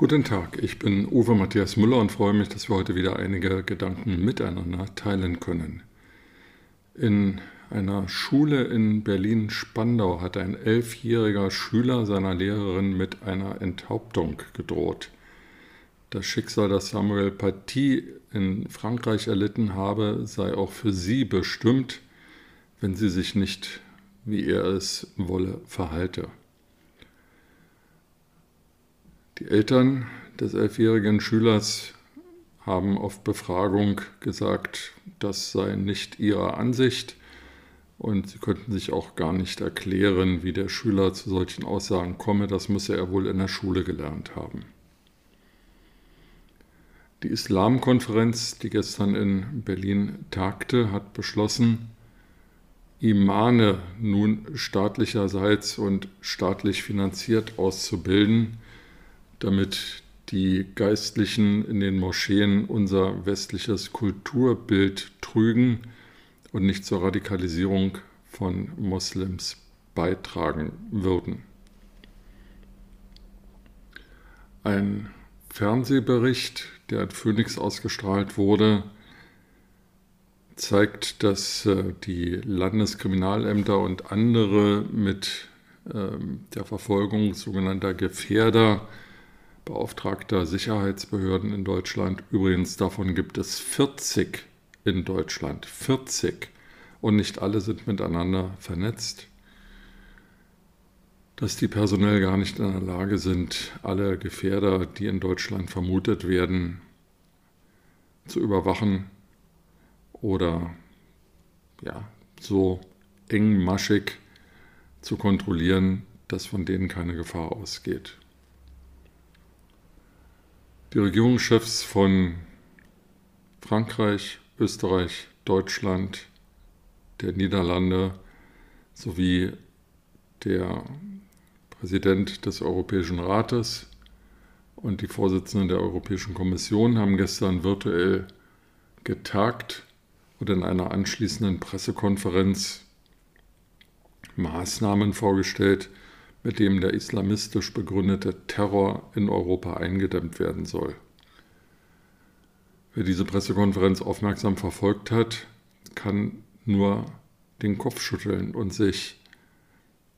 Guten Tag, ich bin Uwe Matthias Müller und freue mich, dass wir heute wieder einige Gedanken miteinander teilen können. In einer Schule in Berlin-Spandau hat ein elfjähriger Schüler seiner Lehrerin mit einer Enthauptung gedroht. Das Schicksal, das Samuel Paty in Frankreich erlitten habe, sei auch für sie bestimmt, wenn sie sich nicht, wie er es wolle, verhalte. Die Eltern des elfjährigen Schülers haben auf Befragung gesagt, das sei nicht ihre Ansicht und sie könnten sich auch gar nicht erklären, wie der Schüler zu solchen Aussagen komme. Das müsse er wohl in der Schule gelernt haben. Die Islamkonferenz, die gestern in Berlin tagte, hat beschlossen, Imane nun staatlicherseits und staatlich finanziert auszubilden, damit die Geistlichen in den Moscheen unser westliches Kulturbild trügen und nicht zur Radikalisierung von Moslems beitragen würden. Ein Fernsehbericht, der in Phoenix ausgestrahlt wurde, zeigt, dass äh, die Landeskriminalämter und andere mit ähm, der Verfolgung sogenannter Gefährder beauftragter Sicherheitsbehörden in Deutschland. Übrigens, davon gibt es 40 in Deutschland. 40. Und nicht alle sind miteinander vernetzt. Dass die personell gar nicht in der Lage sind, alle Gefährder, die in Deutschland vermutet werden, zu überwachen oder ja, so engmaschig zu kontrollieren, dass von denen keine Gefahr ausgeht. Die Regierungschefs von Frankreich, Österreich, Deutschland, der Niederlande sowie der Präsident des Europäischen Rates und die Vorsitzenden der Europäischen Kommission haben gestern virtuell getagt und in einer anschließenden Pressekonferenz Maßnahmen vorgestellt, mit dem der islamistisch begründete Terror in Europa eingedämmt werden soll. Wer diese Pressekonferenz aufmerksam verfolgt hat, kann nur den Kopf schütteln und sich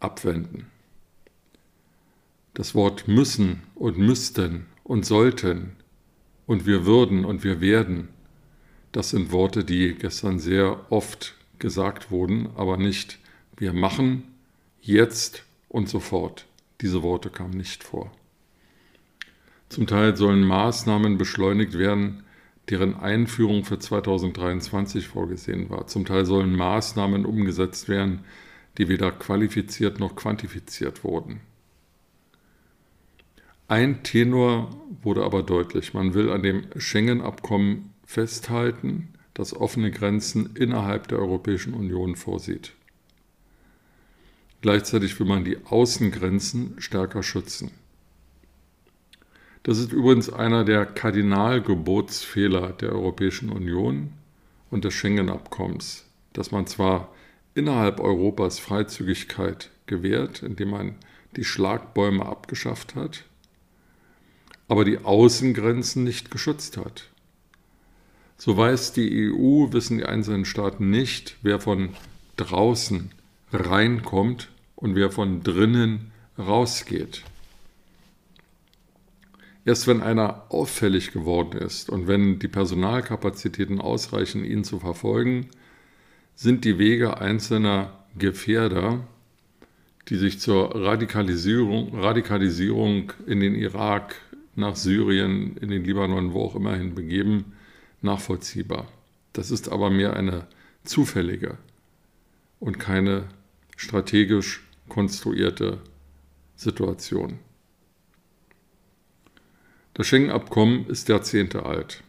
abwenden. Das Wort müssen und müssten und sollten und wir würden und wir werden, das sind Worte, die gestern sehr oft gesagt wurden, aber nicht wir machen jetzt und so fort. Diese Worte kamen nicht vor. Zum Teil sollen Maßnahmen beschleunigt werden, deren Einführung für 2023 vorgesehen war. Zum Teil sollen Maßnahmen umgesetzt werden, die weder qualifiziert noch quantifiziert wurden. Ein Tenor wurde aber deutlich. Man will an dem Schengen-Abkommen festhalten, das offene Grenzen innerhalb der Europäischen Union vorsieht. Gleichzeitig will man die Außengrenzen stärker schützen. Das ist übrigens einer der Kardinalgebotsfehler der Europäischen Union und des Schengen-Abkommens, dass man zwar innerhalb Europas Freizügigkeit gewährt, indem man die Schlagbäume abgeschafft hat, aber die Außengrenzen nicht geschützt hat. So weiß die EU, wissen die einzelnen Staaten nicht, wer von draußen reinkommt und wer von drinnen rausgeht. Erst wenn einer auffällig geworden ist und wenn die Personalkapazitäten ausreichen, ihn zu verfolgen, sind die Wege einzelner Gefährder, die sich zur Radikalisierung, Radikalisierung in den Irak, nach Syrien, in den Libanon, wo auch immer hin begeben, nachvollziehbar. Das ist aber mehr eine zufällige und keine strategisch konstruierte Situation. Das Schengen-Abkommen ist Jahrzehnte alt.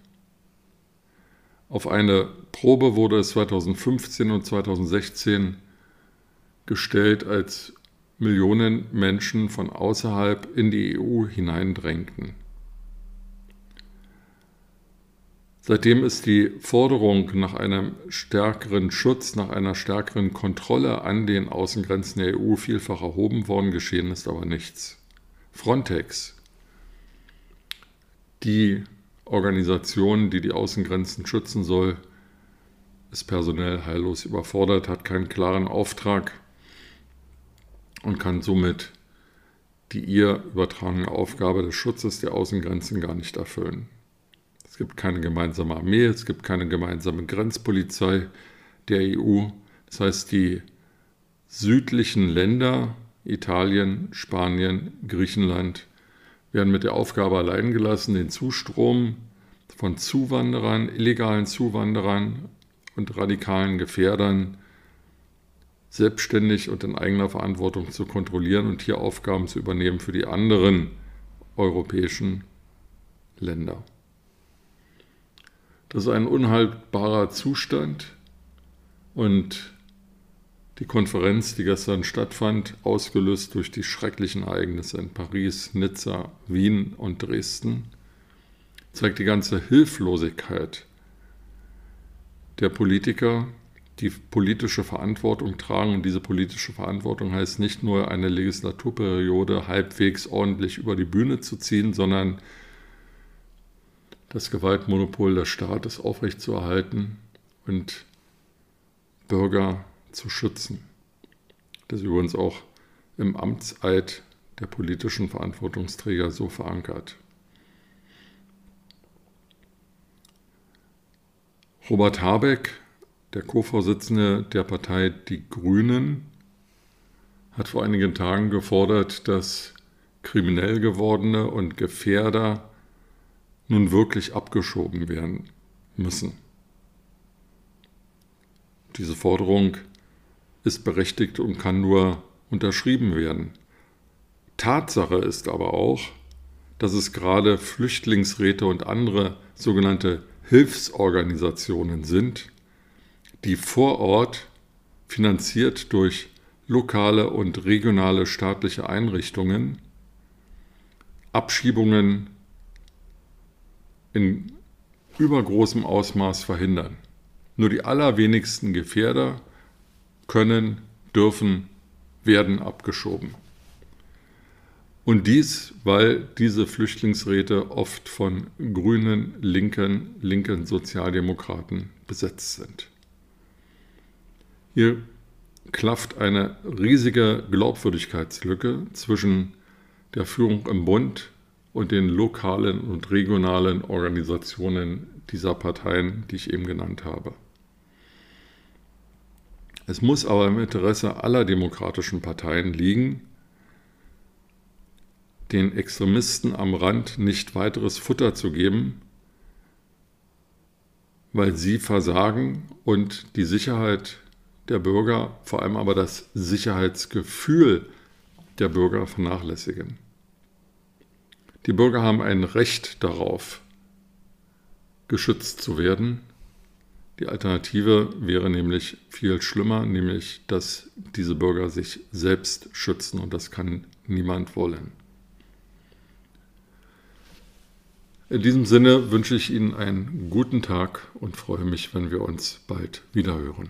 Auf eine Probe wurde es 2015 und 2016 gestellt, als Millionen Menschen von außerhalb in die EU hineindrängten. Seitdem ist die Forderung nach einem stärkeren Schutz, nach einer stärkeren Kontrolle an den Außengrenzen der EU vielfach erhoben worden, geschehen ist aber nichts. Frontex, die Organisation, die die Außengrenzen schützen soll, ist personell heillos überfordert, hat keinen klaren Auftrag und kann somit die ihr übertragene Aufgabe des Schutzes der Außengrenzen gar nicht erfüllen. Es gibt keine gemeinsame Armee, es gibt keine gemeinsame Grenzpolizei der EU. Das heißt, die südlichen Länder, Italien, Spanien, Griechenland, werden mit der Aufgabe allein gelassen, den Zustrom von Zuwanderern, illegalen Zuwanderern und radikalen Gefährdern selbstständig und in eigener Verantwortung zu kontrollieren und hier Aufgaben zu übernehmen für die anderen europäischen Länder. Das ist ein unhaltbarer Zustand und die Konferenz, die gestern stattfand, ausgelöst durch die schrecklichen Ereignisse in Paris, Nizza, Wien und Dresden, zeigt die ganze Hilflosigkeit der Politiker, die politische Verantwortung tragen. Und diese politische Verantwortung heißt nicht nur eine Legislaturperiode halbwegs ordentlich über die Bühne zu ziehen, sondern das Gewaltmonopol des Staates aufrechtzuerhalten und Bürger zu schützen. Das ist übrigens auch im Amtseid der politischen Verantwortungsträger so verankert. Robert Habeck, der Co-Vorsitzende der Partei Die Grünen, hat vor einigen Tagen gefordert, dass kriminell gewordene und Gefährder nun wirklich abgeschoben werden müssen. Diese Forderung ist berechtigt und kann nur unterschrieben werden. Tatsache ist aber auch, dass es gerade Flüchtlingsräte und andere sogenannte Hilfsorganisationen sind, die vor Ort finanziert durch lokale und regionale staatliche Einrichtungen Abschiebungen in übergroßem Ausmaß verhindern. Nur die allerwenigsten Gefährder können, dürfen, werden abgeschoben. Und dies, weil diese Flüchtlingsräte oft von grünen, linken, linken Sozialdemokraten besetzt sind. Hier klafft eine riesige Glaubwürdigkeitslücke zwischen der Führung im Bund und den lokalen und regionalen Organisationen dieser Parteien, die ich eben genannt habe. Es muss aber im Interesse aller demokratischen Parteien liegen, den Extremisten am Rand nicht weiteres Futter zu geben, weil sie versagen und die Sicherheit der Bürger, vor allem aber das Sicherheitsgefühl der Bürger vernachlässigen. Die Bürger haben ein Recht darauf, geschützt zu werden. Die Alternative wäre nämlich viel schlimmer, nämlich dass diese Bürger sich selbst schützen und das kann niemand wollen. In diesem Sinne wünsche ich Ihnen einen guten Tag und freue mich, wenn wir uns bald wiederhören.